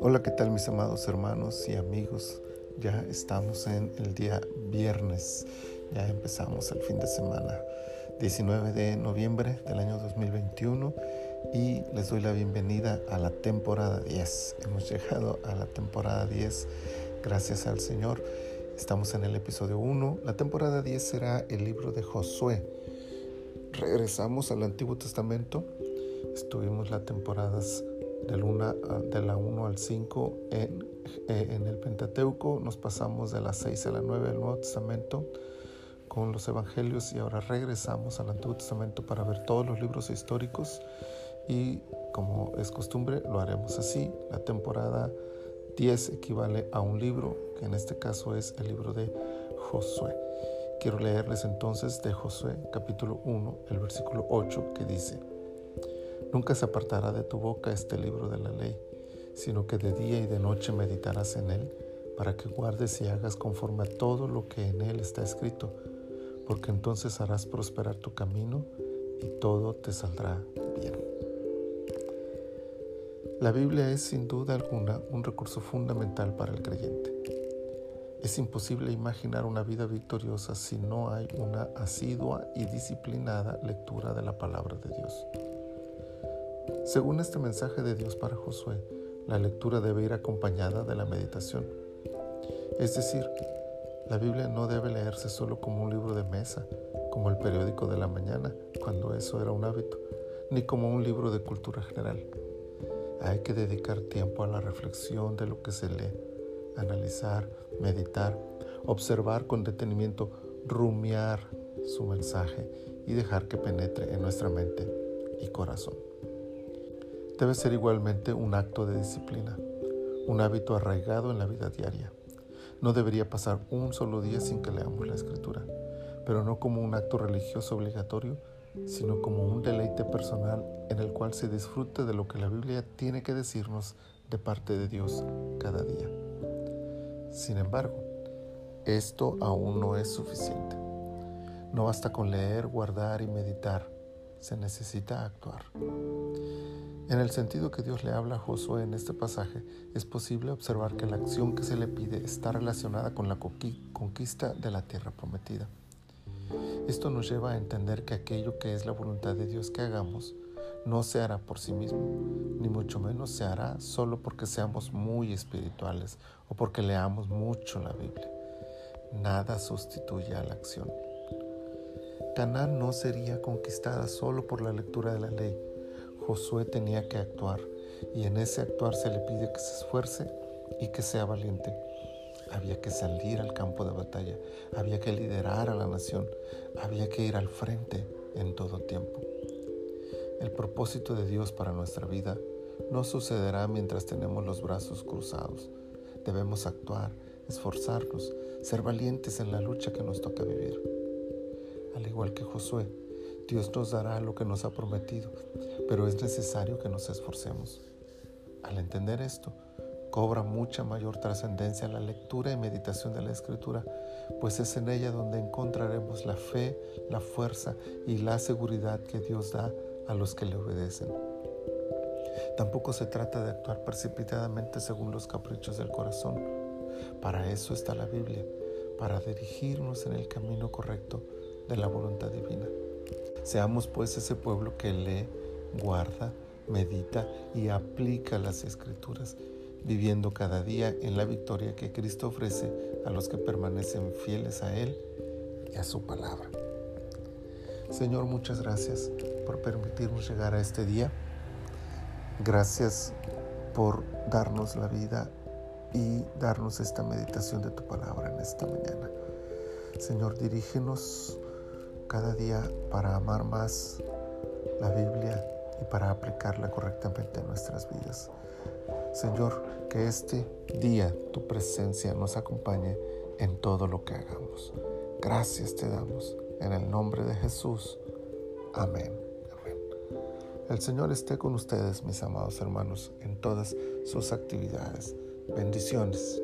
Hola, ¿qué tal mis amados hermanos y amigos? Ya estamos en el día viernes, ya empezamos el fin de semana, 19 de noviembre del año 2021 y les doy la bienvenida a la temporada 10. Hemos llegado a la temporada 10, gracias al Señor. Estamos en el episodio 1. La temporada 10 será el libro de Josué. Regresamos al Antiguo Testamento. Estuvimos las temporadas del de la 1 al 5 en, eh, en el Pentateuco, nos pasamos de la 6 a la 9 del Nuevo Testamento con los Evangelios y ahora regresamos al Antiguo Testamento para ver todos los libros históricos y como es costumbre lo haremos así. La temporada 10 equivale a un libro, que en este caso es el libro de Josué. Quiero leerles entonces de Josué capítulo 1, el versículo 8 que dice, Nunca se apartará de tu boca este libro de la ley, sino que de día y de noche meditarás en él, para que guardes y hagas conforme a todo lo que en él está escrito, porque entonces harás prosperar tu camino y todo te saldrá bien. La Biblia es sin duda alguna un recurso fundamental para el creyente. Es imposible imaginar una vida victoriosa si no hay una asidua y disciplinada lectura de la palabra de Dios. Según este mensaje de Dios para Josué, la lectura debe ir acompañada de la meditación. Es decir, la Biblia no debe leerse solo como un libro de mesa, como el periódico de la mañana, cuando eso era un hábito, ni como un libro de cultura general. Hay que dedicar tiempo a la reflexión de lo que se lee, analizar, meditar, observar con detenimiento, rumiar su mensaje y dejar que penetre en nuestra mente y corazón debe ser igualmente un acto de disciplina, un hábito arraigado en la vida diaria. No debería pasar un solo día sin que leamos la escritura, pero no como un acto religioso obligatorio, sino como un deleite personal en el cual se disfrute de lo que la Biblia tiene que decirnos de parte de Dios cada día. Sin embargo, esto aún no es suficiente. No basta con leer, guardar y meditar, se necesita actuar. En el sentido que Dios le habla a Josué en este pasaje, es posible observar que la acción que se le pide está relacionada con la conquista de la tierra prometida. Esto nos lleva a entender que aquello que es la voluntad de Dios que hagamos no se hará por sí mismo, ni mucho menos se hará solo porque seamos muy espirituales o porque leamos mucho la Biblia. Nada sustituye a la acción. Canaán no sería conquistada solo por la lectura de la ley, Josué tenía que actuar y en ese actuar se le pide que se esfuerce y que sea valiente. Había que salir al campo de batalla, había que liderar a la nación, había que ir al frente en todo tiempo. El propósito de Dios para nuestra vida no sucederá mientras tenemos los brazos cruzados. Debemos actuar, esforzarnos, ser valientes en la lucha que nos toca vivir. Al igual que Josué, Dios nos dará lo que nos ha prometido, pero es necesario que nos esforcemos. Al entender esto, cobra mucha mayor trascendencia la lectura y meditación de la Escritura, pues es en ella donde encontraremos la fe, la fuerza y la seguridad que Dios da a los que le obedecen. Tampoco se trata de actuar precipitadamente según los caprichos del corazón. Para eso está la Biblia, para dirigirnos en el camino correcto de la voluntad divina. Seamos pues ese pueblo que lee, guarda, medita y aplica las escrituras, viviendo cada día en la victoria que Cristo ofrece a los que permanecen fieles a Él y a su palabra. Señor, muchas gracias por permitirnos llegar a este día. Gracias por darnos la vida y darnos esta meditación de tu palabra en esta mañana. Señor, dirígenos cada día para amar más la Biblia y para aplicarla correctamente en nuestras vidas. Señor, que este día tu presencia nos acompañe en todo lo que hagamos. Gracias te damos en el nombre de Jesús. Amén. El Señor esté con ustedes, mis amados hermanos, en todas sus actividades. Bendiciones.